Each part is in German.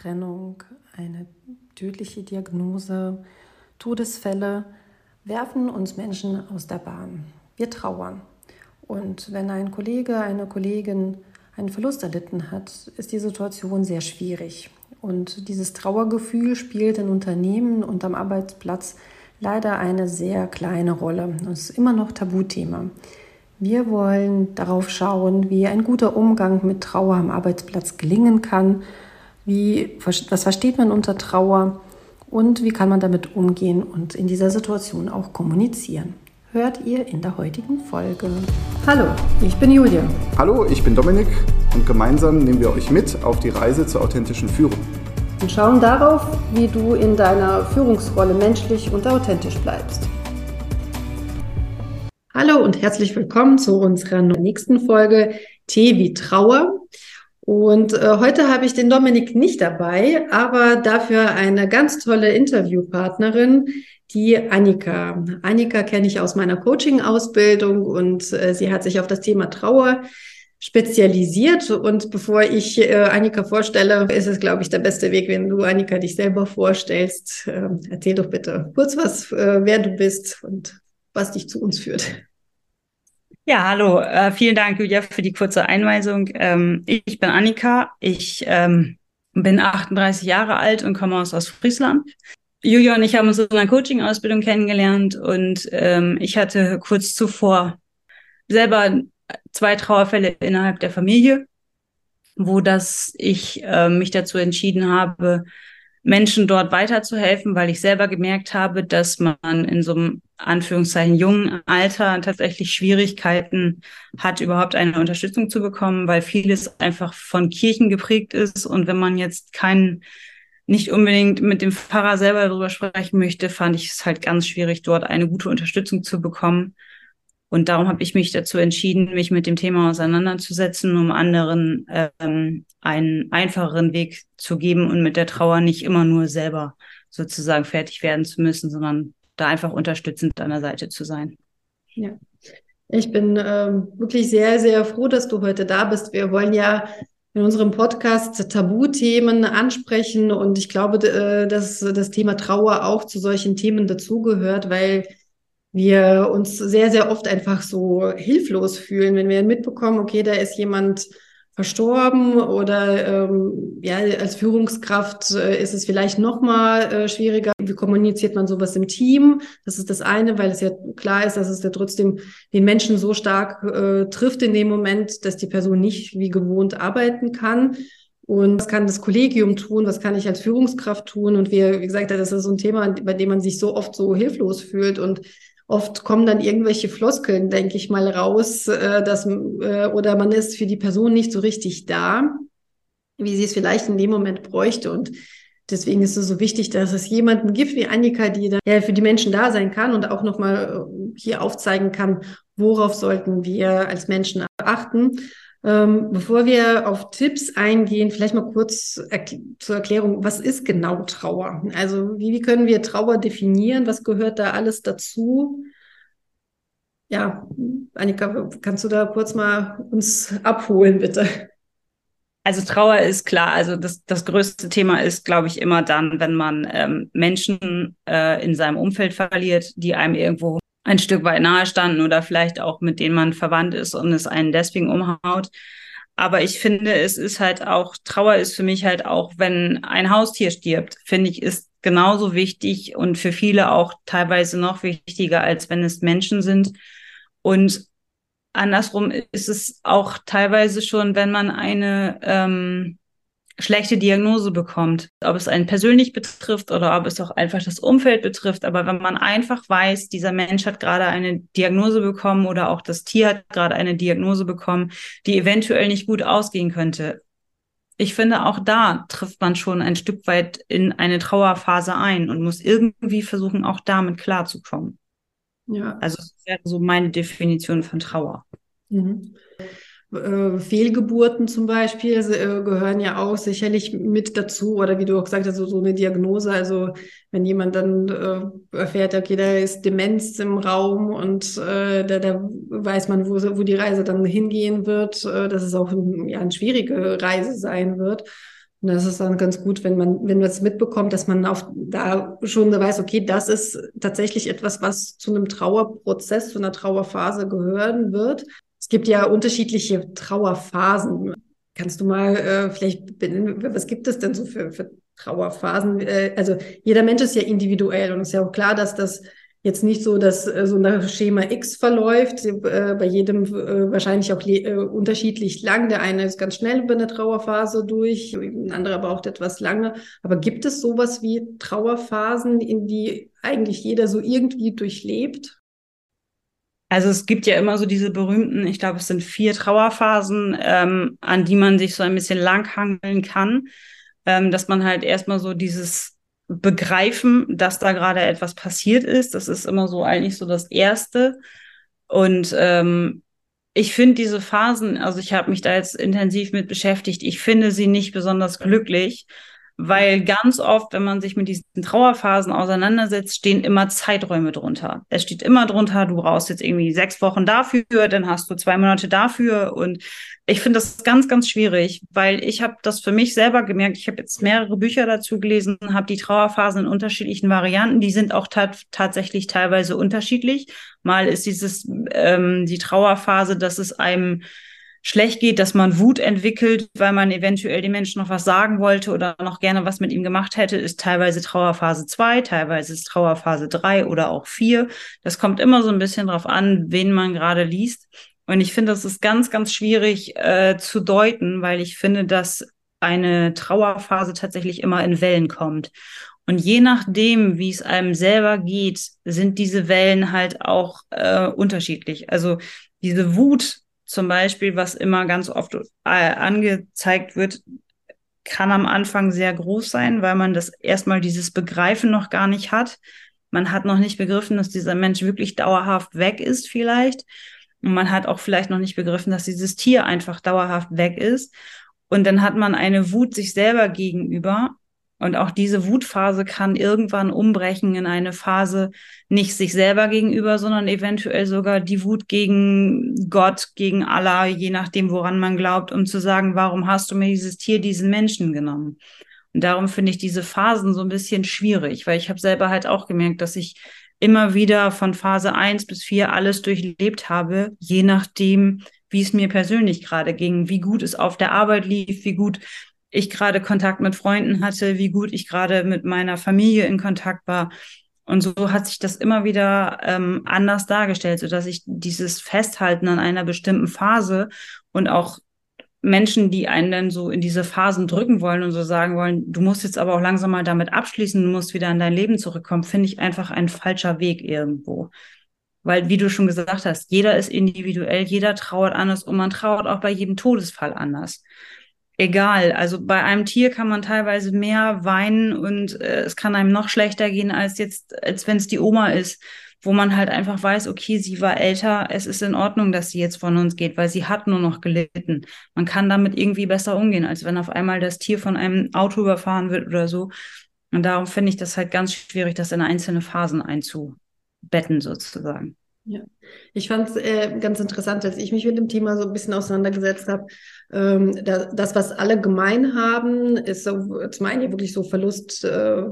Trennung, eine tödliche Diagnose, Todesfälle werfen uns Menschen aus der Bahn. Wir trauern. Und wenn ein Kollege, eine Kollegin einen Verlust erlitten hat, ist die Situation sehr schwierig. Und dieses Trauergefühl spielt in Unternehmen und am Arbeitsplatz leider eine sehr kleine Rolle. Das ist immer noch Tabuthema. Wir wollen darauf schauen, wie ein guter Umgang mit Trauer am Arbeitsplatz gelingen kann. Wie, was versteht man unter Trauer und wie kann man damit umgehen und in dieser Situation auch kommunizieren? Hört ihr in der heutigen Folge. Hallo, ich bin Julia. Hallo, ich bin Dominik und gemeinsam nehmen wir euch mit auf die Reise zur authentischen Führung. Und schauen darauf, wie du in deiner Führungsrolle menschlich und authentisch bleibst. Hallo und herzlich willkommen zu unserer nächsten Folge Tee wie Trauer. Und äh, heute habe ich den Dominik nicht dabei, aber dafür eine ganz tolle Interviewpartnerin, die Annika. Annika kenne ich aus meiner Coaching-Ausbildung und äh, sie hat sich auf das Thema Trauer spezialisiert. Und bevor ich äh, Annika vorstelle, ist es, glaube ich, der beste Weg, wenn du Annika dich selber vorstellst. Äh, erzähl doch bitte kurz was, äh, wer du bist und was dich zu uns führt. Ja, hallo. Äh, vielen Dank, Julia, für die kurze Einweisung. Ähm, ich bin Annika. Ich ähm, bin 38 Jahre alt und komme aus Ostfriesland. Julia und ich haben uns in einer Coaching-Ausbildung kennengelernt und ähm, ich hatte kurz zuvor selber zwei Trauerfälle innerhalb der Familie, wo das ich äh, mich dazu entschieden habe, Menschen dort weiterzuhelfen, weil ich selber gemerkt habe, dass man in so einem Anführungszeichen jungen Alter tatsächlich Schwierigkeiten hat, überhaupt eine Unterstützung zu bekommen, weil vieles einfach von Kirchen geprägt ist. Und wenn man jetzt keinen, nicht unbedingt mit dem Pfarrer selber darüber sprechen möchte, fand ich es halt ganz schwierig, dort eine gute Unterstützung zu bekommen. Und darum habe ich mich dazu entschieden, mich mit dem Thema auseinanderzusetzen, um anderen ähm, einen einfacheren Weg zu geben und mit der Trauer nicht immer nur selber sozusagen fertig werden zu müssen, sondern da einfach unterstützend an der Seite zu sein. Ja. Ich bin ähm, wirklich sehr, sehr froh, dass du heute da bist. Wir wollen ja in unserem Podcast Tabuthemen ansprechen und ich glaube, äh, dass das Thema Trauer auch zu solchen Themen dazugehört, weil wir uns sehr, sehr oft einfach so hilflos fühlen, wenn wir mitbekommen, okay, da ist jemand verstorben oder ähm, ja, als Führungskraft äh, ist es vielleicht noch mal äh, schwieriger. Wie kommuniziert man sowas im Team? Das ist das eine, weil es ja klar ist, dass es ja trotzdem den Menschen so stark äh, trifft in dem Moment, dass die Person nicht wie gewohnt arbeiten kann. Und was kann das Kollegium tun? Was kann ich als Führungskraft tun? Und wie, wie gesagt, das ist so ein Thema, bei dem man sich so oft so hilflos fühlt und Oft kommen dann irgendwelche Floskeln, denke ich mal, raus, äh, dass, äh, oder man ist für die Person nicht so richtig da, wie sie es vielleicht in dem Moment bräuchte. Und deswegen ist es so wichtig, dass es jemanden gibt wie Annika, die dann ja, für die Menschen da sein kann und auch nochmal äh, hier aufzeigen kann, worauf sollten wir als Menschen achten. Ähm, bevor wir auf Tipps eingehen, vielleicht mal kurz erk zur Erklärung, was ist genau Trauer? Also wie, wie können wir Trauer definieren? Was gehört da alles dazu? Ja, Annika, kannst du da kurz mal uns abholen, bitte? Also Trauer ist klar, also das, das größte Thema ist, glaube ich, immer dann, wenn man ähm, Menschen äh, in seinem Umfeld verliert, die einem irgendwo ein Stück weit nahe standen oder vielleicht auch mit denen man verwandt ist und es einen deswegen umhaut. Aber ich finde, es ist halt auch, Trauer ist für mich halt auch, wenn ein Haustier stirbt, finde ich, ist genauso wichtig und für viele auch teilweise noch wichtiger, als wenn es Menschen sind. Und andersrum ist es auch teilweise schon, wenn man eine ähm, schlechte Diagnose bekommt, ob es einen persönlich betrifft oder ob es auch einfach das Umfeld betrifft. Aber wenn man einfach weiß, dieser Mensch hat gerade eine Diagnose bekommen oder auch das Tier hat gerade eine Diagnose bekommen, die eventuell nicht gut ausgehen könnte. Ich finde, auch da trifft man schon ein Stück weit in eine Trauerphase ein und muss irgendwie versuchen, auch damit klarzukommen. Ja. Also das wäre so meine Definition von Trauer. Mhm. Äh, Fehlgeburten zum Beispiel äh, gehören ja auch sicherlich mit dazu oder wie du auch gesagt hast, so, so eine Diagnose. Also wenn jemand dann äh, erfährt, okay, da ist Demenz im Raum und äh, da, da weiß man, wo, wo die Reise dann hingehen wird, äh, dass es auch ja, eine schwierige Reise sein wird. Und das ist dann ganz gut, wenn man, wenn man es mitbekommt, dass man auf, da schon weiß, okay, das ist tatsächlich etwas, was zu einem Trauerprozess, zu einer Trauerphase gehören wird. Es gibt ja unterschiedliche Trauerphasen. Kannst du mal äh, vielleicht benennen, was gibt es denn so für, für Trauerphasen? Äh, also jeder Mensch ist ja individuell und es ist ja auch klar, dass das jetzt nicht so, dass äh, so nach Schema X verläuft, äh, bei jedem äh, wahrscheinlich auch äh, unterschiedlich lang. Der eine ist ganz schnell über eine Trauerphase durch, ein anderer braucht etwas lange. Aber gibt es sowas wie Trauerphasen, in die eigentlich jeder so irgendwie durchlebt? Also es gibt ja immer so diese berühmten, ich glaube, es sind vier Trauerphasen, ähm, an die man sich so ein bisschen langhangeln kann, ähm, dass man halt erstmal so dieses begreifen, dass da gerade etwas passiert ist. Das ist immer so eigentlich so das Erste. Und ähm, ich finde diese Phasen, also ich habe mich da jetzt intensiv mit beschäftigt, ich finde sie nicht besonders glücklich, weil ganz oft, wenn man sich mit diesen Trauerphasen auseinandersetzt, stehen immer Zeiträume drunter. Es steht immer drunter, du brauchst jetzt irgendwie sechs Wochen dafür, dann hast du zwei Monate dafür und ich finde das ganz, ganz schwierig, weil ich habe das für mich selber gemerkt. Ich habe jetzt mehrere Bücher dazu gelesen, habe die Trauerphasen in unterschiedlichen Varianten. Die sind auch tatsächlich teilweise unterschiedlich. Mal ist dieses ähm, die Trauerphase, dass es einem schlecht geht, dass man Wut entwickelt, weil man eventuell dem Menschen noch was sagen wollte oder noch gerne was mit ihm gemacht hätte, ist teilweise Trauerphase 2, teilweise ist Trauerphase 3 oder auch 4. Das kommt immer so ein bisschen drauf an, wen man gerade liest. Und ich finde, das ist ganz, ganz schwierig äh, zu deuten, weil ich finde, dass eine Trauerphase tatsächlich immer in Wellen kommt. Und je nachdem, wie es einem selber geht, sind diese Wellen halt auch äh, unterschiedlich. Also diese Wut zum Beispiel, was immer ganz oft äh, angezeigt wird, kann am Anfang sehr groß sein, weil man das erstmal dieses Begreifen noch gar nicht hat. Man hat noch nicht begriffen, dass dieser Mensch wirklich dauerhaft weg ist vielleicht. Und man hat auch vielleicht noch nicht begriffen, dass dieses Tier einfach dauerhaft weg ist. Und dann hat man eine Wut sich selber gegenüber, und auch diese Wutphase kann irgendwann umbrechen in eine Phase nicht sich selber gegenüber, sondern eventuell sogar die Wut gegen Gott, gegen Allah, je nachdem, woran man glaubt, um zu sagen, warum hast du mir dieses Tier, diesen Menschen genommen? Und darum finde ich diese Phasen so ein bisschen schwierig, weil ich habe selber halt auch gemerkt, dass ich immer wieder von Phase eins bis vier alles durchlebt habe, je nachdem, wie es mir persönlich gerade ging, wie gut es auf der Arbeit lief, wie gut ich gerade Kontakt mit Freunden hatte, wie gut ich gerade mit meiner Familie in Kontakt war. Und so hat sich das immer wieder ähm, anders dargestellt, so dass ich dieses Festhalten an einer bestimmten Phase und auch Menschen, die einen dann so in diese Phasen drücken wollen und so sagen wollen, du musst jetzt aber auch langsam mal damit abschließen, du musst wieder in dein Leben zurückkommen, finde ich einfach ein falscher Weg irgendwo. Weil, wie du schon gesagt hast, jeder ist individuell, jeder trauert anders und man trauert auch bei jedem Todesfall anders egal. Also bei einem Tier kann man teilweise mehr weinen und äh, es kann einem noch schlechter gehen als jetzt, als wenn es die Oma ist, wo man halt einfach weiß, okay, sie war älter, es ist in Ordnung, dass sie jetzt von uns geht, weil sie hat nur noch gelitten. Man kann damit irgendwie besser umgehen, als wenn auf einmal das Tier von einem Auto überfahren wird oder so. Und darum finde ich das halt ganz schwierig, das in einzelne Phasen einzubetten sozusagen. Ja, ich fand es äh, ganz interessant, als ich mich mit dem Thema so ein bisschen auseinandergesetzt habe. Ähm, da, das, was alle gemein haben, ist so, zum einen wirklich so Verlust äh,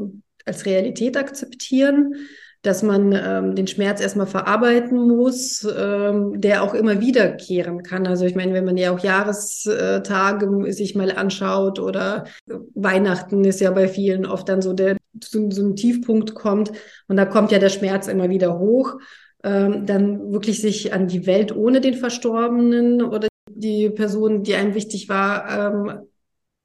als Realität akzeptieren, dass man ähm, den Schmerz erstmal verarbeiten muss, ähm, der auch immer wiederkehren kann. Also ich meine, wenn man ja auch Jahrestage sich mal anschaut oder Weihnachten ist ja bei vielen oft dann so der so, so ein Tiefpunkt kommt und da kommt ja der Schmerz immer wieder hoch ähm, dann wirklich sich an die Welt ohne den Verstorbenen oder die Person, die einem wichtig war, ähm,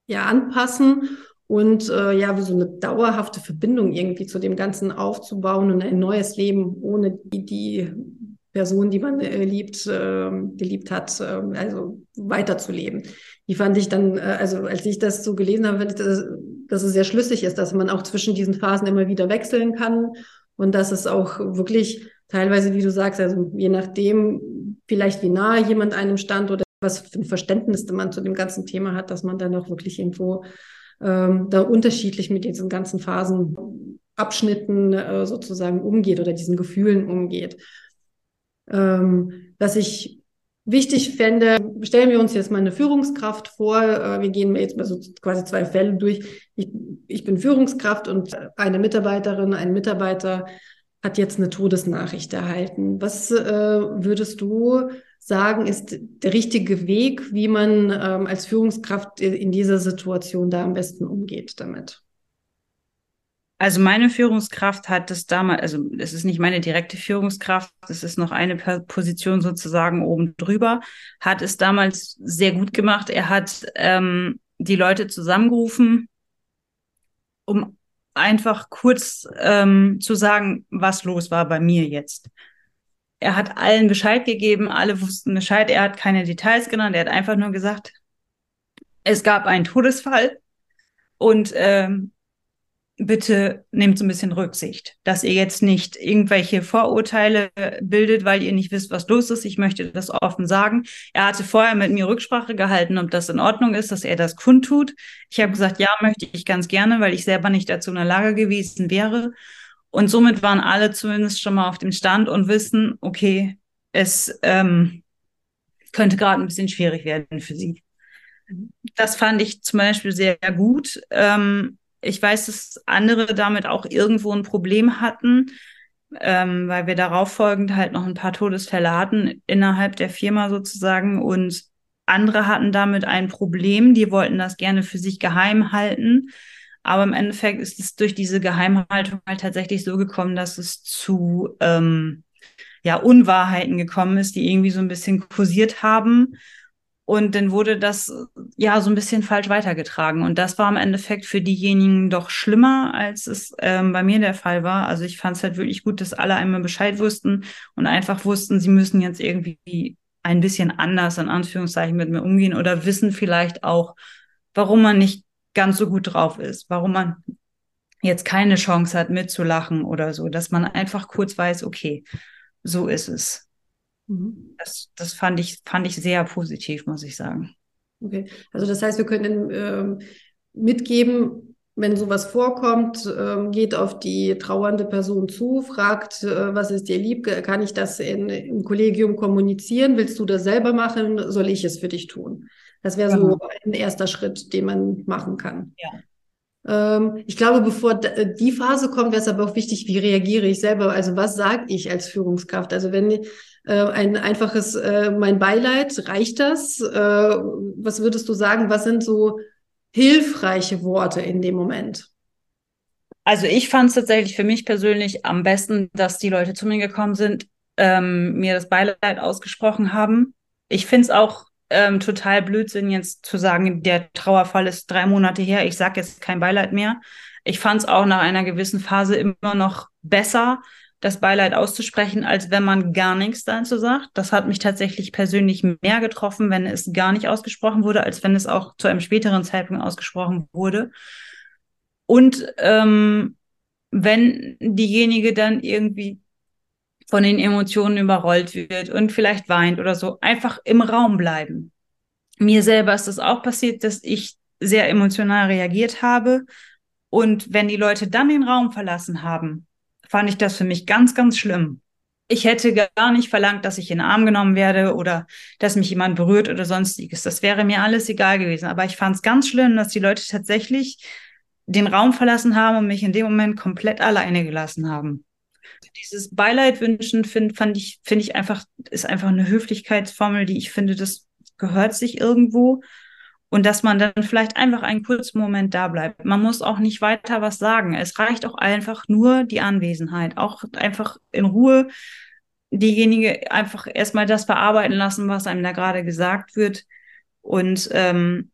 ja, anpassen und äh, ja, so eine dauerhafte Verbindung irgendwie zu dem Ganzen aufzubauen und ein neues Leben ohne die, die Person, die man äh, liebt, äh, geliebt hat, äh, also weiterzuleben. Die fand ich dann, äh, also als ich das so gelesen habe, fand ich, dass, dass es sehr schlüssig ist, dass man auch zwischen diesen Phasen immer wieder wechseln kann und dass es auch wirklich teilweise, wie du sagst, also je nachdem, vielleicht wie nahe jemand einem stand oder was für ein Verständnis man zu dem ganzen Thema hat, dass man dann auch wirklich irgendwo ähm, da unterschiedlich mit diesen ganzen Phasen, Abschnitten äh, sozusagen umgeht oder diesen Gefühlen umgeht. Ähm, was ich wichtig fände, stellen wir uns jetzt mal eine Führungskraft vor. Äh, wir gehen jetzt mal so quasi zwei Fälle durch. Ich, ich bin Führungskraft und eine Mitarbeiterin, ein Mitarbeiter hat jetzt eine Todesnachricht erhalten. Was äh, würdest du sagen, ist der richtige Weg, wie man ähm, als Führungskraft in dieser Situation da am besten umgeht damit? Also meine Führungskraft hat das damals, also es ist nicht meine direkte Führungskraft, es ist noch eine Position sozusagen oben drüber, hat es damals sehr gut gemacht. Er hat ähm, die Leute zusammengerufen, um einfach kurz ähm, zu sagen, was los war bei mir jetzt. Er hat allen Bescheid gegeben, alle wussten Bescheid, er hat keine Details genannt, er hat einfach nur gesagt, es gab einen Todesfall und ähm, bitte nehmt so ein bisschen Rücksicht, dass ihr jetzt nicht irgendwelche Vorurteile bildet, weil ihr nicht wisst, was los ist. Ich möchte das offen sagen. Er hatte vorher mit mir Rücksprache gehalten, ob das in Ordnung ist, dass er das kundtut. Ich habe gesagt, ja, möchte ich ganz gerne, weil ich selber nicht dazu in der Lage gewesen wäre. Und somit waren alle zumindest schon mal auf dem Stand und wissen, okay, es ähm, könnte gerade ein bisschen schwierig werden für sie. Das fand ich zum Beispiel sehr gut. Ähm, ich weiß, dass andere damit auch irgendwo ein Problem hatten, ähm, weil wir darauf folgend halt noch ein paar Todesfälle hatten innerhalb der Firma sozusagen und andere hatten damit ein Problem, die wollten das gerne für sich geheim halten. Aber im Endeffekt ist es durch diese Geheimhaltung halt tatsächlich so gekommen, dass es zu ähm, ja, Unwahrheiten gekommen ist, die irgendwie so ein bisschen kursiert haben. Und dann wurde das ja so ein bisschen falsch weitergetragen. Und das war im Endeffekt für diejenigen doch schlimmer, als es ähm, bei mir der Fall war. Also ich fand es halt wirklich gut, dass alle einmal Bescheid wussten und einfach wussten, sie müssen jetzt irgendwie ein bisschen anders in Anführungszeichen mit mir umgehen oder wissen vielleicht auch, warum man nicht ganz so gut drauf ist, warum man jetzt keine Chance hat mitzulachen oder so, dass man einfach kurz weiß, okay, so ist es. Mhm. Das, das fand ich, fand ich sehr positiv, muss ich sagen. Okay, also das heißt, wir können ähm, mitgeben, wenn sowas vorkommt, ähm, geht auf die trauernde Person zu, fragt, äh, was ist dir lieb, kann ich das in, im Kollegium kommunizieren? Willst du das selber machen? Soll ich es für dich tun? Das wäre genau. so ein erster Schritt, den man machen kann. Ja. Ähm, ich glaube, bevor die Phase kommt, wäre es aber auch wichtig, wie reagiere ich selber? Also was sage ich als Führungskraft? Also wenn äh, ein einfaches äh, mein Beileid, reicht das? Äh, was würdest du sagen, was sind so hilfreiche Worte in dem Moment? Also ich fand es tatsächlich für mich persönlich am besten, dass die Leute zu mir gekommen sind, ähm, mir das Beileid ausgesprochen haben. Ich finde es auch ähm, total Blödsinn, jetzt zu sagen, der Trauerfall ist drei Monate her, ich sage jetzt kein Beileid mehr. Ich fand es auch nach einer gewissen Phase immer noch besser, das Beileid auszusprechen, als wenn man gar nichts dazu sagt. Das hat mich tatsächlich persönlich mehr getroffen, wenn es gar nicht ausgesprochen wurde, als wenn es auch zu einem späteren Zeitpunkt ausgesprochen wurde. Und ähm, wenn diejenige dann irgendwie von den Emotionen überrollt wird und vielleicht weint oder so, einfach im Raum bleiben. Mir selber ist das auch passiert, dass ich sehr emotional reagiert habe. Und wenn die Leute dann den Raum verlassen haben, fand ich das für mich ganz, ganz schlimm. Ich hätte gar nicht verlangt, dass ich in den Arm genommen werde oder dass mich jemand berührt oder sonstiges. Das wäre mir alles egal gewesen. Aber ich fand es ganz schlimm, dass die Leute tatsächlich den Raum verlassen haben und mich in dem Moment komplett alleine gelassen haben. Dieses Beileid wünschen finde ich finde ich einfach ist einfach eine Höflichkeitsformel, die ich finde, das gehört sich irgendwo und dass man dann vielleicht einfach einen kurzen Moment da bleibt. Man muss auch nicht weiter was sagen. Es reicht auch einfach nur die Anwesenheit, auch einfach in Ruhe diejenige einfach erstmal das verarbeiten lassen, was einem da gerade gesagt wird. Und ähm,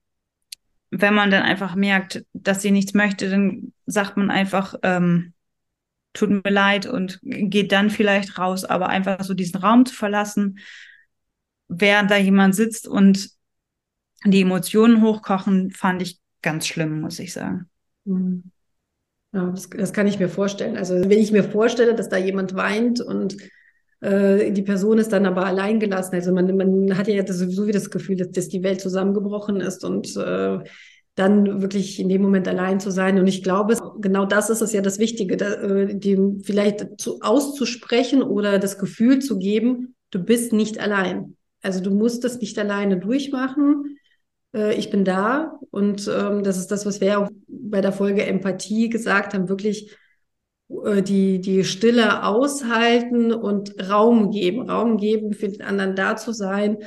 wenn man dann einfach merkt, dass sie nichts möchte, dann sagt man einfach, ähm, tut mir leid und geht dann vielleicht raus, aber einfach so diesen Raum zu verlassen, während da jemand sitzt und die Emotionen hochkochen, fand ich ganz schlimm, muss ich sagen. Mhm. Ja, das, das, kann ich mir vorstellen. Also wenn ich mir vorstelle, dass da jemand weint und äh, die Person ist dann aber allein gelassen, also man, man hat ja sowieso wie das Gefühl, dass, dass die Welt zusammengebrochen ist und äh, dann wirklich in dem Moment allein zu sein. Und ich glaube, genau das ist es ja das Wichtige, da, äh, dem vielleicht zu, auszusprechen oder das Gefühl zu geben, du bist nicht allein. Also du musst das nicht alleine durchmachen. Äh, ich bin da und ähm, das ist das, was wir auch bei der Folge Empathie gesagt haben, wirklich äh, die, die Stille aushalten und Raum geben, Raum geben für den anderen da zu sein.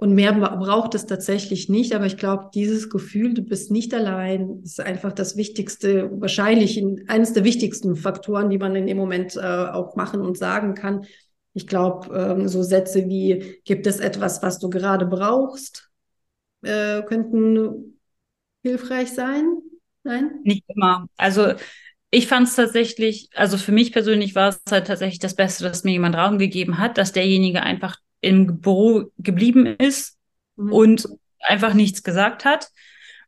Und mehr braucht es tatsächlich nicht. Aber ich glaube, dieses Gefühl, du bist nicht allein, ist einfach das Wichtigste, wahrscheinlich eines der wichtigsten Faktoren, die man in dem Moment äh, auch machen und sagen kann. Ich glaube, ähm, so Sätze wie, gibt es etwas, was du gerade brauchst, äh, könnten hilfreich sein. Nein? Nicht immer. Also ich fand es tatsächlich, also für mich persönlich war es halt tatsächlich das Beste, dass mir jemand Raum gegeben hat, dass derjenige einfach im Büro geblieben ist mhm. und einfach nichts gesagt hat.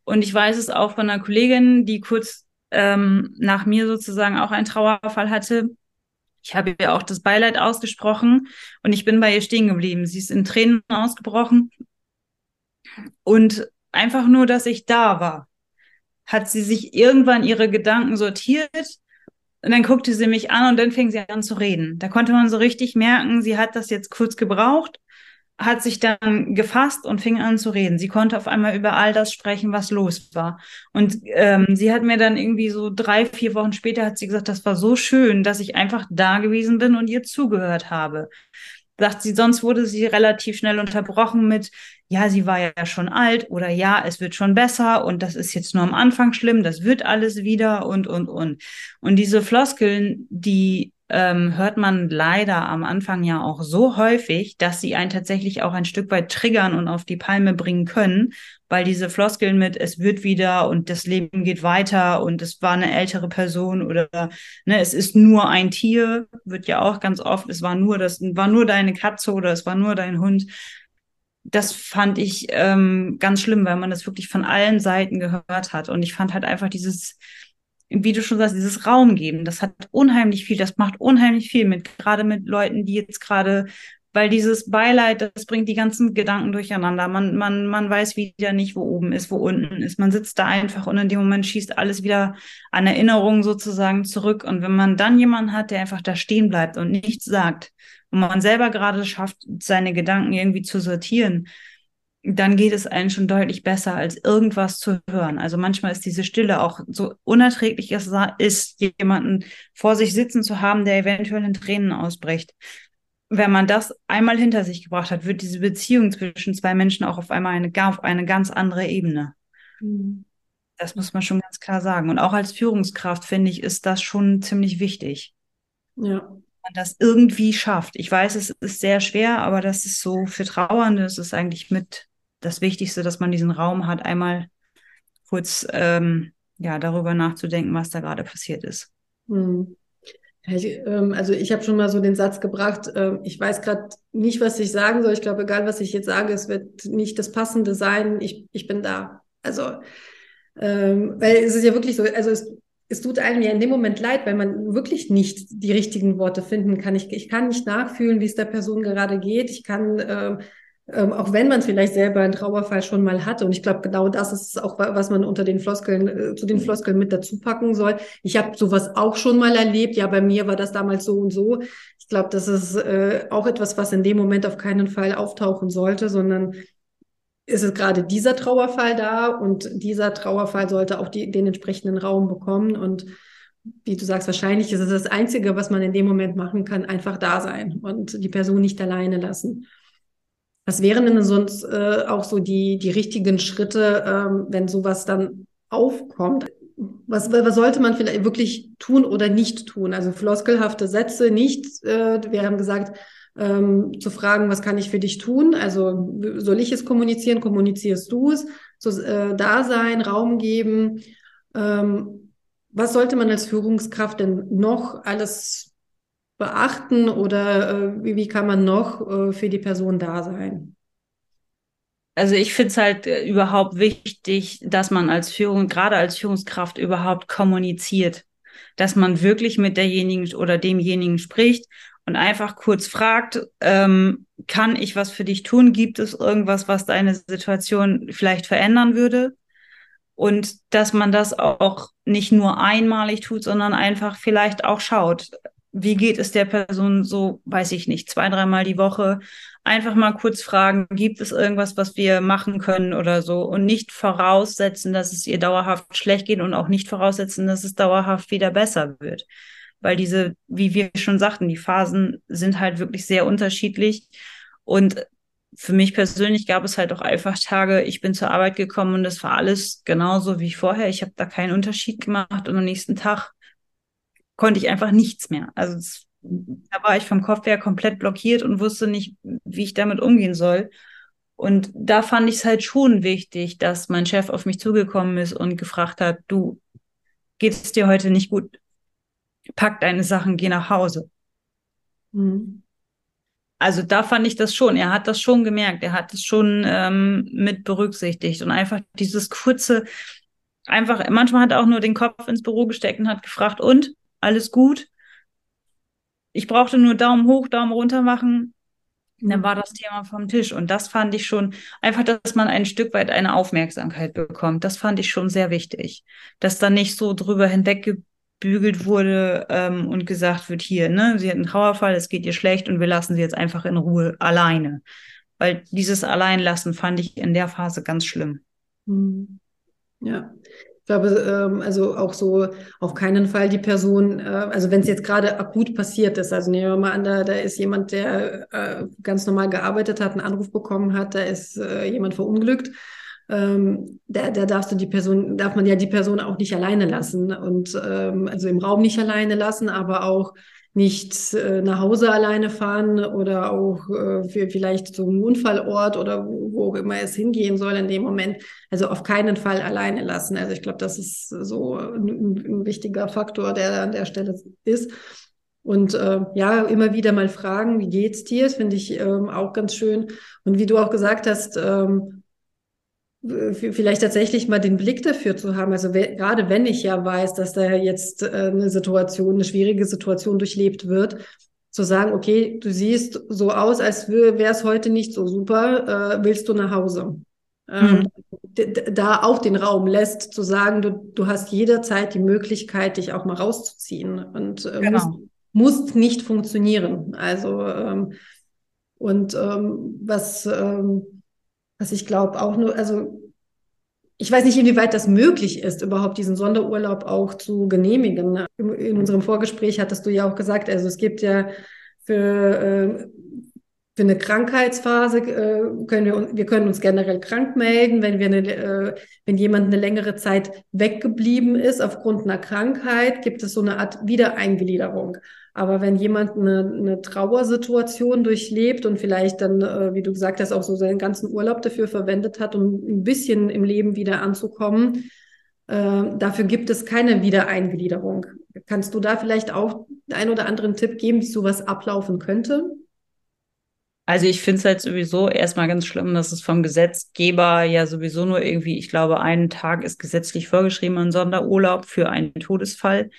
Und ich weiß es auch von einer Kollegin, die kurz ähm, nach mir sozusagen auch einen Trauerfall hatte. Ich habe ihr auch das Beileid ausgesprochen und ich bin bei ihr stehen geblieben. Sie ist in Tränen ausgebrochen. Und einfach nur, dass ich da war hat sie sich irgendwann ihre Gedanken sortiert und dann guckte sie mich an und dann fing sie an zu reden. Da konnte man so richtig merken, sie hat das jetzt kurz gebraucht, hat sich dann gefasst und fing an zu reden. Sie konnte auf einmal über all das sprechen, was los war. Und ähm, sie hat mir dann irgendwie so drei, vier Wochen später hat sie gesagt, das war so schön, dass ich einfach da gewesen bin und ihr zugehört habe sagt sie, sonst wurde sie relativ schnell unterbrochen mit, ja, sie war ja schon alt oder ja, es wird schon besser und das ist jetzt nur am Anfang schlimm, das wird alles wieder und, und, und. Und diese Floskeln, die ähm, hört man leider am Anfang ja auch so häufig, dass sie einen tatsächlich auch ein Stück weit triggern und auf die Palme bringen können, weil diese Floskeln mit es wird wieder und das Leben geht weiter und es war eine ältere Person oder ne, es ist nur ein Tier, wird ja auch ganz oft, es war nur das, war nur deine Katze oder es war nur dein Hund. Das fand ich ähm, ganz schlimm, weil man das wirklich von allen Seiten gehört hat. Und ich fand halt einfach dieses, wie du schon sagst, dieses Raum geben, das hat unheimlich viel, das macht unheimlich viel mit, gerade mit Leuten, die jetzt gerade, weil dieses Beileid, das bringt die ganzen Gedanken durcheinander. Man, man, man weiß wieder nicht, wo oben ist, wo unten ist. Man sitzt da einfach und in dem Moment schießt alles wieder an Erinnerungen sozusagen zurück. Und wenn man dann jemanden hat, der einfach da stehen bleibt und nichts sagt, und man selber gerade schafft, seine Gedanken irgendwie zu sortieren, dann geht es einem schon deutlich besser, als irgendwas zu hören. Also manchmal ist diese Stille auch so unerträglich, es ist, jemanden vor sich sitzen zu haben, der eventuell in Tränen ausbricht. Wenn man das einmal hinter sich gebracht hat, wird diese Beziehung zwischen zwei Menschen auch auf einmal eine, auf eine ganz andere Ebene. Mhm. Das muss man schon ganz klar sagen. Und auch als Führungskraft, finde ich, ist das schon ziemlich wichtig. Ja. Man das irgendwie schafft. Ich weiß, es ist sehr schwer, aber das ist so für Trauernde, es ist eigentlich mit das Wichtigste, dass man diesen Raum hat, einmal kurz ähm, ja, darüber nachzudenken, was da gerade passiert ist. Hm. Ähm, also ich habe schon mal so den Satz gebracht, äh, ich weiß gerade nicht, was ich sagen soll. Ich glaube, egal was ich jetzt sage, es wird nicht das Passende sein. Ich, ich bin da. Also, ähm, weil es ist ja wirklich so, also es, es tut einem ja in dem Moment leid, weil man wirklich nicht die richtigen Worte finden kann. Ich, ich kann nicht nachfühlen, wie es der Person gerade geht. Ich kann äh, ähm, auch wenn man vielleicht selber einen Trauerfall schon mal hatte. Und ich glaube, genau das ist auch, was man unter den Floskeln, äh, zu den Floskeln mit dazu packen soll. Ich habe sowas auch schon mal erlebt. Ja, bei mir war das damals so und so. Ich glaube, das ist äh, auch etwas, was in dem Moment auf keinen Fall auftauchen sollte, sondern ist es gerade dieser Trauerfall da und dieser Trauerfall sollte auch die, den entsprechenden Raum bekommen. Und wie du sagst, wahrscheinlich ist es das Einzige, was man in dem Moment machen kann, einfach da sein und die Person nicht alleine lassen. Was wären denn sonst äh, auch so die, die richtigen Schritte, ähm, wenn sowas dann aufkommt? Was, was sollte man vielleicht wirklich tun oder nicht tun? Also floskelhafte Sätze nicht. Äh, wir haben gesagt, ähm, zu fragen, was kann ich für dich tun? Also soll ich es kommunizieren? Kommunizierst du es? So, äh, da sein, Raum geben. Ähm, was sollte man als Führungskraft denn noch alles beachten oder äh, wie, wie kann man noch äh, für die Person da sein? Also ich finde es halt äh, überhaupt wichtig, dass man als Führung, gerade als Führungskraft überhaupt kommuniziert, dass man wirklich mit derjenigen oder demjenigen spricht und einfach kurz fragt, ähm, kann ich was für dich tun? Gibt es irgendwas, was deine Situation vielleicht verändern würde? Und dass man das auch nicht nur einmalig tut, sondern einfach vielleicht auch schaut, wie geht es der Person so, weiß ich nicht, zwei, dreimal die Woche. Einfach mal kurz fragen, gibt es irgendwas, was wir machen können oder so und nicht voraussetzen, dass es ihr dauerhaft schlecht geht und auch nicht voraussetzen, dass es dauerhaft wieder besser wird. Weil diese, wie wir schon sagten, die Phasen sind halt wirklich sehr unterschiedlich und für mich persönlich gab es halt auch einfach Tage, ich bin zur Arbeit gekommen und das war alles genauso wie vorher. Ich habe da keinen Unterschied gemacht und am nächsten Tag konnte ich einfach nichts mehr. Also es, da war ich vom Kopf her komplett blockiert und wusste nicht, wie ich damit umgehen soll. Und da fand ich es halt schon wichtig, dass mein Chef auf mich zugekommen ist und gefragt hat, du, geht es dir heute nicht gut? Pack deine Sachen, geh nach Hause. Mhm. Also da fand ich das schon. Er hat das schon gemerkt. Er hat es schon ähm, mit berücksichtigt und einfach dieses kurze, einfach, manchmal hat er auch nur den Kopf ins Büro gesteckt und hat gefragt, und alles gut? Ich brauchte nur Daumen hoch, Daumen runter machen. Dann war das Thema vom Tisch. Und das fand ich schon, einfach, dass man ein Stück weit eine Aufmerksamkeit bekommt. Das fand ich schon sehr wichtig. Dass da nicht so drüber hinweg gebügelt wurde ähm, und gesagt wird, hier, ne, sie hat einen Trauerfall, es geht ihr schlecht und wir lassen sie jetzt einfach in Ruhe alleine. Weil dieses Alleinlassen fand ich in der Phase ganz schlimm. Mhm. Ja. Ich glaube, ähm, also auch so auf keinen Fall die Person, äh, also wenn es jetzt gerade akut passiert ist, also nehmen wir mal an, da, da ist jemand, der äh, ganz normal gearbeitet hat, einen Anruf bekommen hat, da ist äh, jemand verunglückt ähm, da, da darfst du die Person, darf man ja die Person auch nicht alleine lassen und ähm, also im Raum nicht alleine lassen, aber auch nicht äh, nach Hause alleine fahren oder auch äh, für vielleicht zum Unfallort oder wo, wo immer es hingehen soll in dem Moment. Also auf keinen Fall alleine lassen. Also ich glaube, das ist so ein, ein, wichtiger Faktor, der an der Stelle ist. Und äh, ja, immer wieder mal fragen, wie geht's dir? Das finde ich ähm, auch ganz schön. Und wie du auch gesagt hast, ähm, vielleicht tatsächlich mal den Blick dafür zu haben. Also gerade wenn ich ja weiß, dass da jetzt äh, eine Situation, eine schwierige Situation durchlebt wird, zu sagen, okay, du siehst so aus, als wäre es heute nicht so super, äh, willst du nach Hause? Ähm, mhm. Da auch den Raum lässt, zu sagen, du, du hast jederzeit die Möglichkeit, dich auch mal rauszuziehen und äh, genau. musst, musst nicht funktionieren. Also ähm, und ähm, was ähm, was ich glaube auch nur, also ich weiß nicht, inwieweit das möglich ist, überhaupt diesen Sonderurlaub auch zu genehmigen. In unserem Vorgespräch hattest du ja auch gesagt, also es gibt ja für, äh, für eine Krankheitsphase äh, können wir, wir können uns generell krank melden, wenn wir eine, äh, wenn jemand eine längere Zeit weggeblieben ist aufgrund einer Krankheit, gibt es so eine Art Wiedereingliederung. Aber wenn jemand eine, eine Trauersituation durchlebt und vielleicht dann, äh, wie du gesagt hast, auch so seinen ganzen Urlaub dafür verwendet hat, um ein bisschen im Leben wieder anzukommen, äh, dafür gibt es keine Wiedereingliederung. Kannst du da vielleicht auch einen oder anderen Tipp geben, wie sowas ablaufen könnte? Also ich finde es halt sowieso erstmal ganz schlimm, dass es vom Gesetzgeber ja sowieso nur irgendwie, ich glaube, einen Tag ist gesetzlich vorgeschrieben, ein Sonderurlaub für einen Todesfall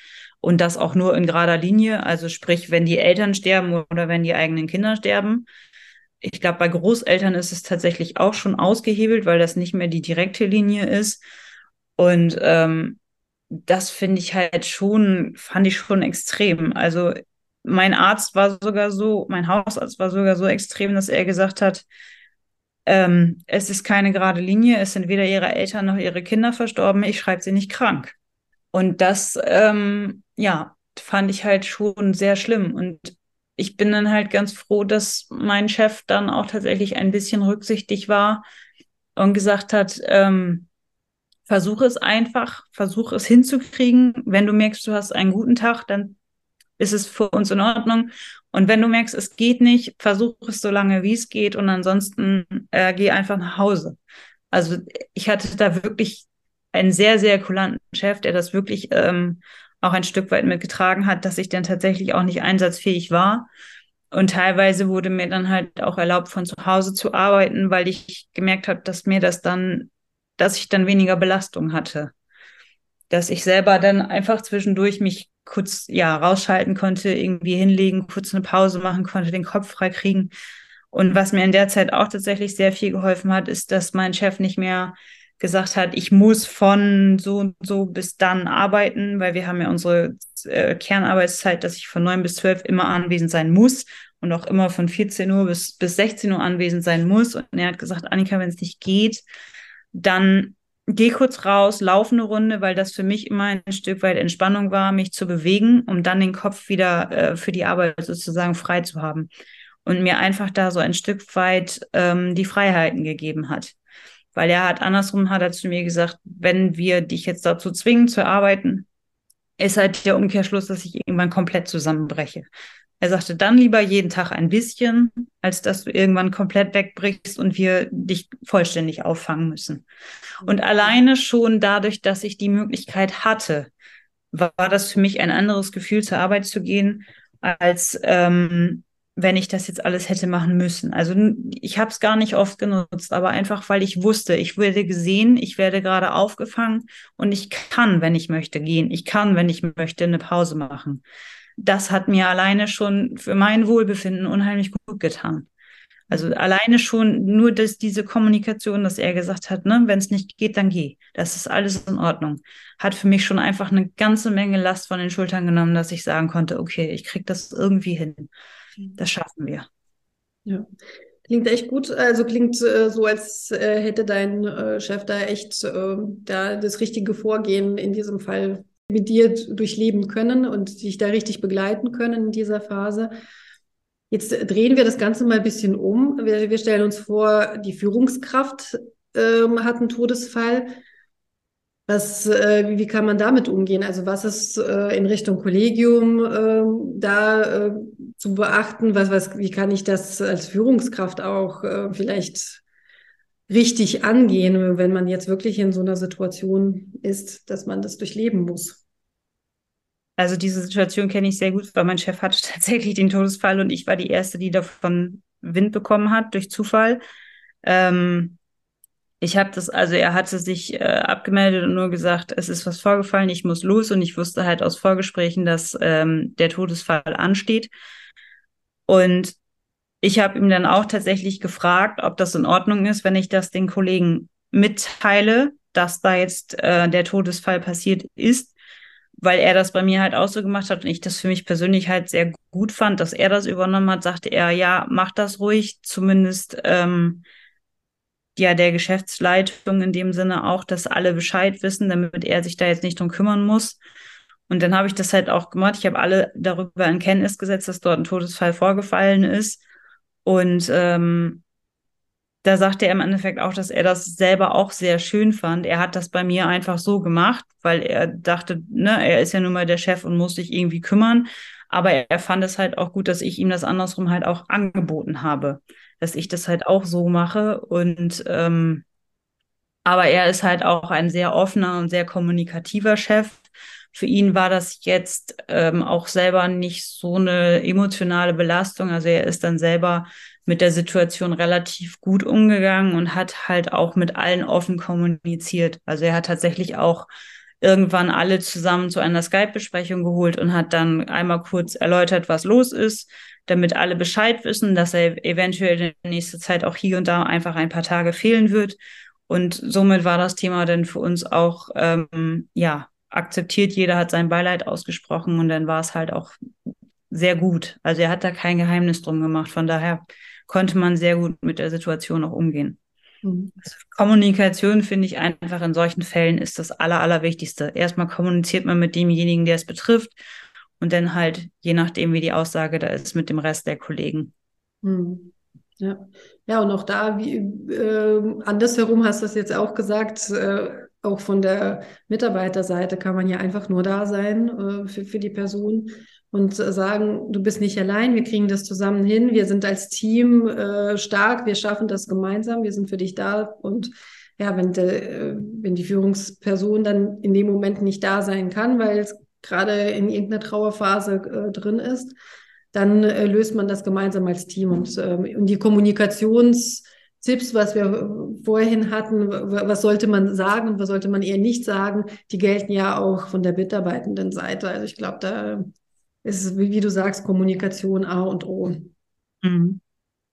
und das auch nur in gerader Linie. Also sprich, wenn die Eltern sterben oder wenn die eigenen Kinder sterben. Ich glaube, bei Großeltern ist es tatsächlich auch schon ausgehebelt, weil das nicht mehr die direkte Linie ist. Und ähm, das finde ich halt schon, fand ich schon extrem. Also mein Arzt war sogar so, mein Hausarzt war sogar so extrem, dass er gesagt hat, ähm, es ist keine gerade Linie, es sind weder ihre Eltern noch ihre Kinder verstorben, ich schreibe sie nicht krank. Und das, ähm, ja, fand ich halt schon sehr schlimm. Und ich bin dann halt ganz froh, dass mein Chef dann auch tatsächlich ein bisschen rücksichtig war und gesagt hat, ähm, versuche es einfach, versuche es hinzukriegen. Wenn du merkst, du hast einen guten Tag, dann ist es für uns in Ordnung. Und wenn du merkst, es geht nicht, versuche es so lange, wie es geht. Und ansonsten äh, geh einfach nach Hause. Also ich hatte da wirklich einen sehr, sehr kulanten Chef, der das wirklich ähm, auch ein Stück weit mitgetragen hat, dass ich dann tatsächlich auch nicht einsatzfähig war. Und teilweise wurde mir dann halt auch erlaubt, von zu Hause zu arbeiten, weil ich gemerkt habe, dass mir das dann, dass ich dann weniger Belastung hatte. Dass ich selber dann einfach zwischendurch mich kurz, ja, rausschalten konnte, irgendwie hinlegen, kurz eine Pause machen konnte, den Kopf frei kriegen. Und was mir in der Zeit auch tatsächlich sehr viel geholfen hat, ist, dass mein Chef nicht mehr gesagt hat, ich muss von so und so bis dann arbeiten, weil wir haben ja unsere äh, Kernarbeitszeit, dass ich von neun bis zwölf immer anwesend sein muss und auch immer von 14 Uhr bis, bis 16 Uhr anwesend sein muss. Und er hat gesagt, Annika, wenn es nicht geht, dann geh kurz raus, lauf eine Runde, weil das für mich immer ein Stück weit Entspannung war, mich zu bewegen, um dann den Kopf wieder äh, für die Arbeit sozusagen frei zu haben. Und mir einfach da so ein Stück weit ähm, die Freiheiten gegeben hat. Weil er hat andersrum hat er zu mir gesagt, wenn wir dich jetzt dazu zwingen zu arbeiten, ist halt der Umkehrschluss, dass ich irgendwann komplett zusammenbreche. Er sagte, dann lieber jeden Tag ein bisschen, als dass du irgendwann komplett wegbrichst und wir dich vollständig auffangen müssen. Und mhm. alleine schon dadurch, dass ich die Möglichkeit hatte, war, war das für mich ein anderes Gefühl, zur Arbeit zu gehen, als ähm, wenn ich das jetzt alles hätte machen müssen. Also ich habe es gar nicht oft genutzt, aber einfach, weil ich wusste, ich werde gesehen, ich werde gerade aufgefangen und ich kann, wenn ich möchte, gehen. Ich kann, wenn ich möchte, eine Pause machen. Das hat mir alleine schon für mein Wohlbefinden unheimlich gut getan. Also alleine schon nur dass diese Kommunikation, dass er gesagt hat, ne, wenn es nicht geht, dann geh. Das ist alles in Ordnung. Hat für mich schon einfach eine ganze Menge Last von den Schultern genommen, dass ich sagen konnte, okay, ich krieg das irgendwie hin. Das schaffen wir. Ja. Klingt echt gut. Also klingt äh, so, als äh, hätte dein äh, Chef da echt äh, da das richtige Vorgehen in diesem Fall mit dir durchleben können und dich da richtig begleiten können in dieser Phase. Jetzt drehen wir das Ganze mal ein bisschen um. Wir, wir stellen uns vor, die Führungskraft ähm, hat einen Todesfall. Was, äh, wie kann man damit umgehen? Also was ist äh, in Richtung Kollegium äh, da zu beachten? Was, was, wie kann ich das als Führungskraft auch äh, vielleicht richtig angehen, wenn man jetzt wirklich in so einer Situation ist, dass man das durchleben muss? Also diese Situation kenne ich sehr gut, weil mein Chef hatte tatsächlich den Todesfall und ich war die erste, die davon Wind bekommen hat durch Zufall. Ähm, ich habe das, also er hatte sich äh, abgemeldet und nur gesagt, es ist was vorgefallen, ich muss los und ich wusste halt aus Vorgesprächen, dass ähm, der Todesfall ansteht. Und ich habe ihm dann auch tatsächlich gefragt, ob das in Ordnung ist, wenn ich das den Kollegen mitteile, dass da jetzt äh, der Todesfall passiert ist, weil er das bei mir halt auch so gemacht hat und ich das für mich persönlich halt sehr gut fand, dass er das übernommen hat, sagte er, ja, mach das ruhig, zumindest ähm, ja der Geschäftsleitung in dem Sinne auch, dass alle Bescheid wissen, damit er sich da jetzt nicht drum kümmern muss. Und dann habe ich das halt auch gemacht. Ich habe alle darüber in Kenntnis gesetzt, dass dort ein Todesfall vorgefallen ist. Und ähm, da sagte er im Endeffekt auch, dass er das selber auch sehr schön fand. Er hat das bei mir einfach so gemacht, weil er dachte, ne, er ist ja nun mal der Chef und muss sich irgendwie kümmern. Aber er fand es halt auch gut, dass ich ihm das andersrum halt auch angeboten habe dass ich das halt auch so mache. Und ähm, aber er ist halt auch ein sehr offener und sehr kommunikativer Chef. Für ihn war das jetzt ähm, auch selber nicht so eine emotionale Belastung. Also er ist dann selber mit der Situation relativ gut umgegangen und hat halt auch mit allen offen kommuniziert. Also er hat tatsächlich auch irgendwann alle zusammen zu einer Skype-Besprechung geholt und hat dann einmal kurz erläutert, was los ist, damit alle Bescheid wissen, dass er eventuell in nächster Zeit auch hier und da einfach ein paar Tage fehlen wird. Und somit war das Thema dann für uns auch, ähm, ja, akzeptiert. Jeder hat sein Beileid ausgesprochen und dann war es halt auch sehr gut. Also er hat da kein Geheimnis drum gemacht. Von daher konnte man sehr gut mit der Situation auch umgehen. Mhm. Also Kommunikation finde ich einfach in solchen Fällen ist das Aller, Allerwichtigste. Erstmal kommuniziert man mit demjenigen, der es betrifft und dann halt, je nachdem, wie die Aussage da ist, mit dem Rest der Kollegen. Mhm. Ja. ja, und auch da, wie äh, andersherum hast du es jetzt auch gesagt, äh, auch von der Mitarbeiterseite kann man ja einfach nur da sein äh, für, für die Person und sagen, du bist nicht allein, wir kriegen das zusammen hin, wir sind als Team äh, stark, wir schaffen das gemeinsam, wir sind für dich da und ja, wenn, de, äh, wenn die Führungsperson dann in dem Moment nicht da sein kann, weil es gerade in irgendeiner Trauerphase äh, drin ist, dann äh, löst man das gemeinsam als Team und, ähm, und die Kommunikationstipps, was wir vorhin hatten, was sollte man sagen und was sollte man eher nicht sagen, die gelten ja auch von der mitarbeitenden Seite. Also ich glaube, da ist, wie, wie du sagst, Kommunikation A und O. Mhm.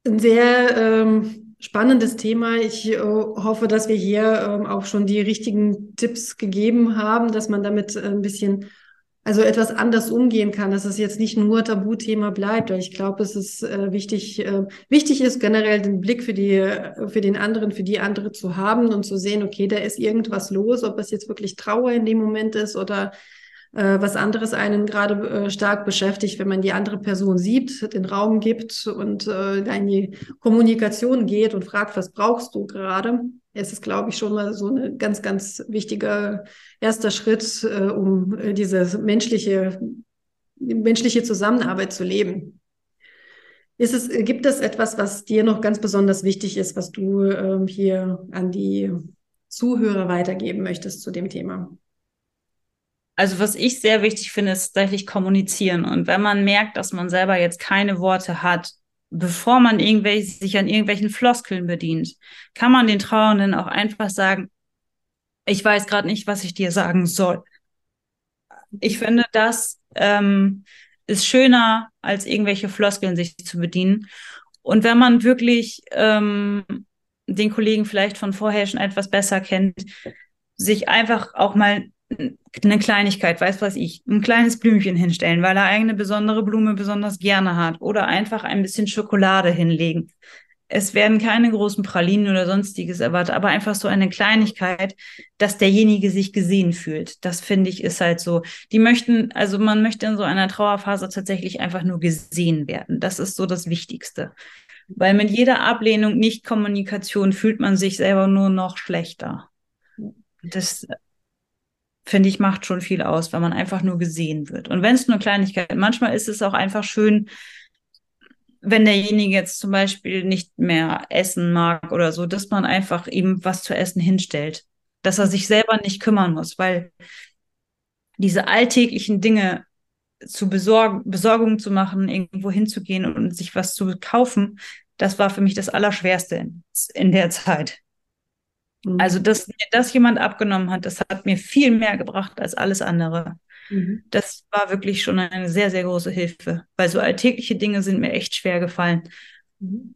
Ein sehr ähm, spannendes Thema. Ich äh, hoffe, dass wir hier ähm, auch schon die richtigen Tipps gegeben haben, dass man damit äh, ein bisschen also etwas anders umgehen kann, dass es jetzt nicht nur Tabuthema bleibt. Weil ich glaube, es ist äh, wichtig, äh, wichtig ist generell den Blick für die, für den anderen, für die andere zu haben und zu sehen, okay, da ist irgendwas los, ob es jetzt wirklich Trauer in dem Moment ist oder äh, was anderes einen gerade äh, stark beschäftigt, wenn man die andere Person sieht, den Raum gibt und äh, in die Kommunikation geht und fragt, was brauchst du gerade. Es ist, glaube ich, schon mal so ein ganz, ganz wichtiger erster Schritt, äh, um äh, diese menschliche, menschliche Zusammenarbeit zu leben. Ist es, gibt es etwas, was dir noch ganz besonders wichtig ist, was du ähm, hier an die Zuhörer weitergeben möchtest zu dem Thema? Also was ich sehr wichtig finde, ist tatsächlich kommunizieren. Und wenn man merkt, dass man selber jetzt keine Worte hat, bevor man irgendwelche, sich an irgendwelchen Floskeln bedient, kann man den Trauernden auch einfach sagen, ich weiß gerade nicht, was ich dir sagen soll. Ich finde, das ähm, ist schöner, als irgendwelche Floskeln sich zu bedienen. Und wenn man wirklich ähm, den Kollegen vielleicht von vorher schon etwas besser kennt, sich einfach auch mal eine Kleinigkeit, weiß was ich, ein kleines Blümchen hinstellen, weil er eine besondere Blume besonders gerne hat oder einfach ein bisschen Schokolade hinlegen. Es werden keine großen Pralinen oder sonstiges erwartet, aber einfach so eine Kleinigkeit, dass derjenige sich gesehen fühlt. Das finde ich ist halt so. Die möchten, also man möchte in so einer Trauerphase tatsächlich einfach nur gesehen werden. Das ist so das Wichtigste. Weil mit jeder Ablehnung, Nicht-Kommunikation fühlt man sich selber nur noch schlechter. Das finde ich, macht schon viel aus, weil man einfach nur gesehen wird. Und wenn es nur Kleinigkeit, manchmal ist es auch einfach schön, wenn derjenige jetzt zum Beispiel nicht mehr essen mag oder so, dass man einfach ihm was zu essen hinstellt, dass er sich selber nicht kümmern muss, weil diese alltäglichen Dinge zu besorgen, Besorgung zu machen, irgendwo hinzugehen und sich was zu kaufen, das war für mich das Allerschwerste in der Zeit. Mhm. Also, dass mir das jemand abgenommen hat, das hat mir viel mehr gebracht als alles andere. Mhm. Das war wirklich schon eine sehr, sehr große Hilfe, weil so alltägliche Dinge sind mir echt schwer gefallen. Mhm.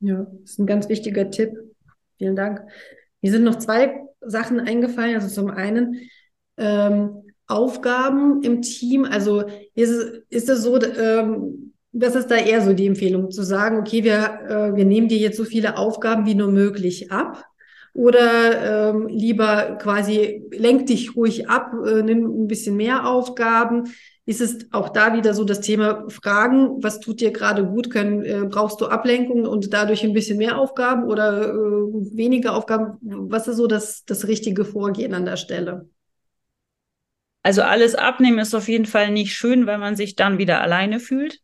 Ja, das ist ein ganz wichtiger Tipp. Vielen Dank. Mir sind noch zwei Sachen eingefallen. Also zum einen ähm, Aufgaben im Team. Also ist es, ist es so, ähm, das ist da eher so die Empfehlung, zu sagen, okay, wir, äh, wir nehmen dir jetzt so viele Aufgaben wie nur möglich ab oder ähm, lieber quasi lenk dich ruhig ab, äh, nimm ein bisschen mehr Aufgaben. Ist es auch da wieder so das Thema Fragen, was tut dir gerade gut? Können, äh, brauchst du Ablenkung und dadurch ein bisschen mehr Aufgaben oder äh, weniger Aufgaben? Was ist so das, das richtige Vorgehen an der Stelle? Also alles abnehmen ist auf jeden Fall nicht schön, weil man sich dann wieder alleine fühlt.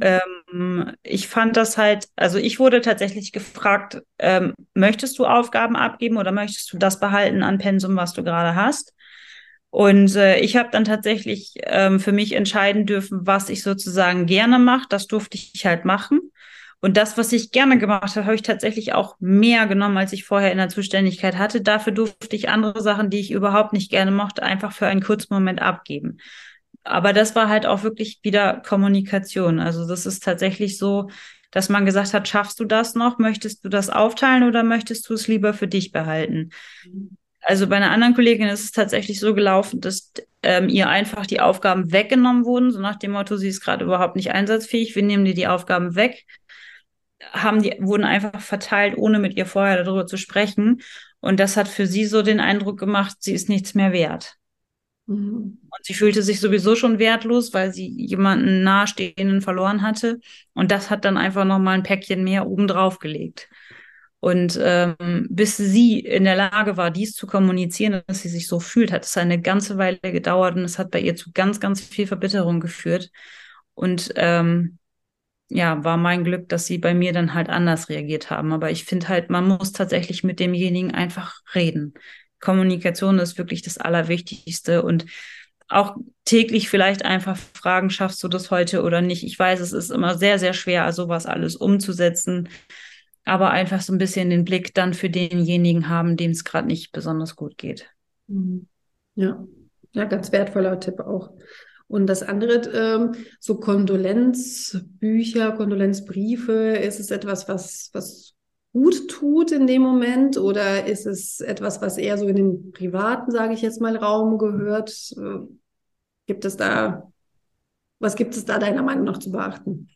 Ähm, ich fand das halt, also ich wurde tatsächlich gefragt, ähm, möchtest du Aufgaben abgeben oder möchtest du das behalten an Pensum, was du gerade hast? Und äh, ich habe dann tatsächlich ähm, für mich entscheiden dürfen, was ich sozusagen gerne mache. Das durfte ich halt machen. Und das, was ich gerne gemacht habe, habe ich tatsächlich auch mehr genommen, als ich vorher in der Zuständigkeit hatte. Dafür durfte ich andere Sachen, die ich überhaupt nicht gerne mochte, einfach für einen kurzen Moment abgeben aber das war halt auch wirklich wieder Kommunikation. Also das ist tatsächlich so, dass man gesagt hat, schaffst du das noch? Möchtest du das aufteilen oder möchtest du es lieber für dich behalten? Also bei einer anderen Kollegin ist es tatsächlich so gelaufen, dass ähm, ihr einfach die Aufgaben weggenommen wurden, so nach dem Motto, sie ist gerade überhaupt nicht einsatzfähig, wir nehmen dir die Aufgaben weg, haben die, wurden einfach verteilt, ohne mit ihr vorher darüber zu sprechen. Und das hat für sie so den Eindruck gemacht, sie ist nichts mehr wert. Mhm. Und sie fühlte sich sowieso schon wertlos, weil sie jemanden nahestehenden verloren hatte. Und das hat dann einfach nochmal ein Päckchen mehr obendrauf gelegt. Und ähm, bis sie in der Lage war, dies zu kommunizieren, dass sie sich so fühlt, hat es eine ganze Weile gedauert und es hat bei ihr zu ganz, ganz viel Verbitterung geführt. Und ähm, ja, war mein Glück, dass sie bei mir dann halt anders reagiert haben. Aber ich finde halt, man muss tatsächlich mit demjenigen einfach reden. Kommunikation ist wirklich das Allerwichtigste und auch täglich vielleicht einfach fragen, schaffst du das heute oder nicht? Ich weiß, es ist immer sehr, sehr schwer, sowas alles umzusetzen, aber einfach so ein bisschen den Blick dann für denjenigen haben, dem es gerade nicht besonders gut geht. Mhm. Ja, ja, ganz wertvoller Tipp auch. Und das andere, ähm, so Kondolenzbücher, Kondolenzbriefe, ist es etwas, was, was gut tut in dem Moment oder ist es etwas, was eher so in den privaten, sage ich jetzt mal, Raum gehört? Äh, gibt es da, was gibt es da deiner Meinung nach zu beachten?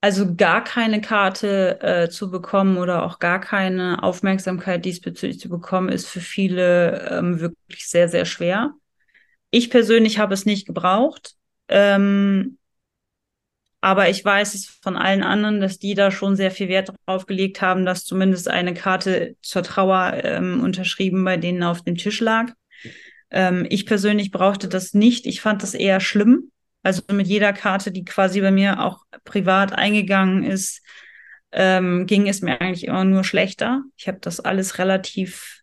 Also gar keine Karte äh, zu bekommen oder auch gar keine Aufmerksamkeit diesbezüglich zu bekommen, ist für viele ähm, wirklich sehr, sehr schwer. Ich persönlich habe es nicht gebraucht. Ähm, aber ich weiß es von allen anderen, dass die da schon sehr viel Wert drauf gelegt haben, dass zumindest eine Karte zur Trauer ähm, unterschrieben bei denen auf dem Tisch lag. Ähm, ich persönlich brauchte das nicht. Ich fand das eher schlimm. Also mit jeder Karte, die quasi bei mir auch privat eingegangen ist, ähm, ging es mir eigentlich immer nur schlechter. Ich habe das alles relativ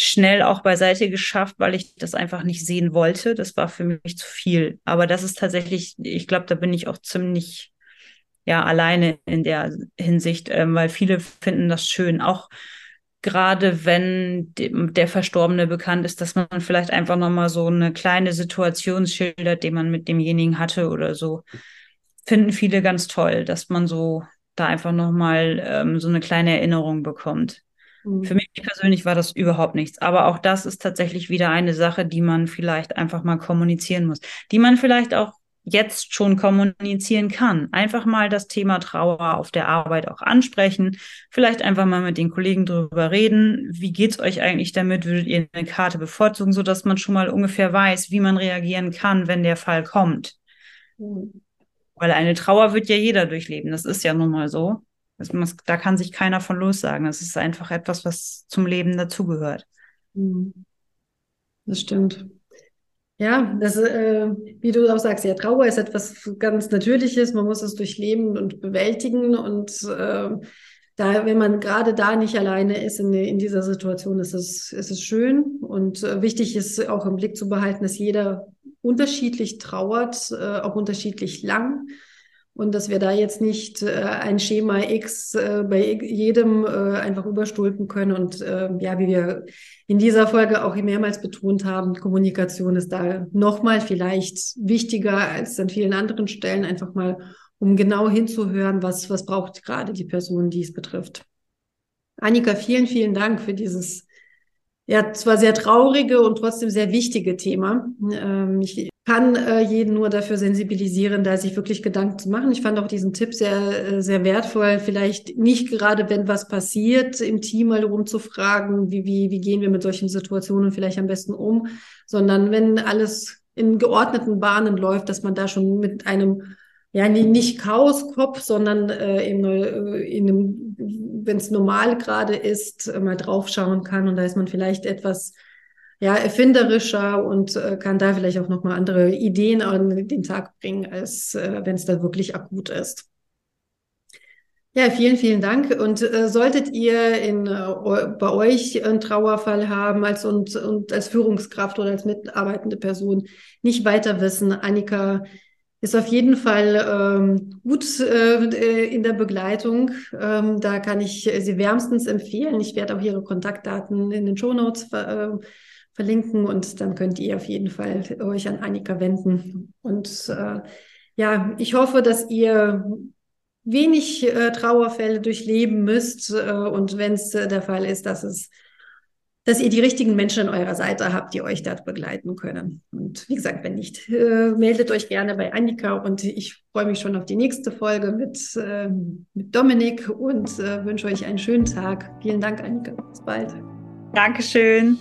schnell auch beiseite geschafft, weil ich das einfach nicht sehen wollte. Das war für mich zu viel. Aber das ist tatsächlich, ich glaube, da bin ich auch ziemlich ja alleine in der Hinsicht, ähm, weil viele finden das schön. Auch gerade wenn der Verstorbene bekannt ist, dass man vielleicht einfach nochmal so eine kleine Situation schildert, die man mit demjenigen hatte oder so. Finden viele ganz toll, dass man so da einfach nochmal ähm, so eine kleine Erinnerung bekommt. Mhm. Für mich persönlich war das überhaupt nichts. Aber auch das ist tatsächlich wieder eine Sache, die man vielleicht einfach mal kommunizieren muss, die man vielleicht auch jetzt schon kommunizieren kann. Einfach mal das Thema Trauer auf der Arbeit auch ansprechen. Vielleicht einfach mal mit den Kollegen drüber reden. Wie geht's euch eigentlich damit? Würdet ihr eine Karte bevorzugen, so dass man schon mal ungefähr weiß, wie man reagieren kann, wenn der Fall kommt? Mhm. Weil eine Trauer wird ja jeder durchleben. Das ist ja nun mal so. Das, da kann sich keiner von lossagen. Das ist einfach etwas, was zum Leben dazugehört. Mhm. Das stimmt. Ja, das, äh, wie du auch sagst, ja, Trauer ist etwas ganz Natürliches. Man muss es durchleben und bewältigen. Und äh, da, wenn man gerade da nicht alleine ist in, in dieser Situation, ist es, ist es schön. Und äh, wichtig ist auch im Blick zu behalten, dass jeder unterschiedlich trauert, äh, auch unterschiedlich lang und dass wir da jetzt nicht äh, ein Schema X äh, bei jedem äh, einfach überstülpen können. Und äh, ja, wie wir in dieser Folge auch mehrmals betont haben, Kommunikation ist da nochmal vielleicht wichtiger als an vielen anderen Stellen, einfach mal, um genau hinzuhören, was, was braucht gerade die Person, die es betrifft. Annika, vielen, vielen Dank für dieses ja zwar sehr traurige und trotzdem sehr wichtige Thema. Ähm, ich kann äh, jeden nur dafür sensibilisieren, da sich wirklich Gedanken zu machen. Ich fand auch diesen Tipp sehr, äh, sehr wertvoll. Vielleicht nicht gerade, wenn was passiert, im Team mal rumzufragen, wie, wie, wie gehen wir mit solchen Situationen vielleicht am besten um, sondern wenn alles in geordneten Bahnen läuft, dass man da schon mit einem ja, nicht Chaoskopf, sondern äh, in, äh, wenn es normal gerade ist, mal draufschauen kann. Und da ist man vielleicht etwas ja, erfinderischer und äh, kann da vielleicht auch nochmal andere Ideen an den Tag bringen, als äh, wenn es da wirklich akut ist. Ja, vielen, vielen Dank. Und äh, solltet ihr in, äh, bei euch einen Trauerfall haben als und, und als Führungskraft oder als mitarbeitende Person nicht weiter wissen, Annika ist auf jeden Fall ähm, gut äh, in der Begleitung. Ähm, da kann ich sie wärmstens empfehlen. Ich werde auch ihre Kontaktdaten in den Show Notes äh, verlinken und dann könnt ihr auf jeden Fall euch an Annika wenden. Und äh, ja, ich hoffe, dass ihr wenig äh, Trauerfälle durchleben müsst äh, und wenn es äh, der Fall ist, dass es dass ihr die richtigen Menschen an eurer Seite habt, die euch dort begleiten können. Und wie gesagt, wenn nicht, äh, meldet euch gerne bei Annika und ich freue mich schon auf die nächste Folge mit, äh, mit Dominik und äh, wünsche euch einen schönen Tag. Vielen Dank, Annika. Bis bald. Dankeschön.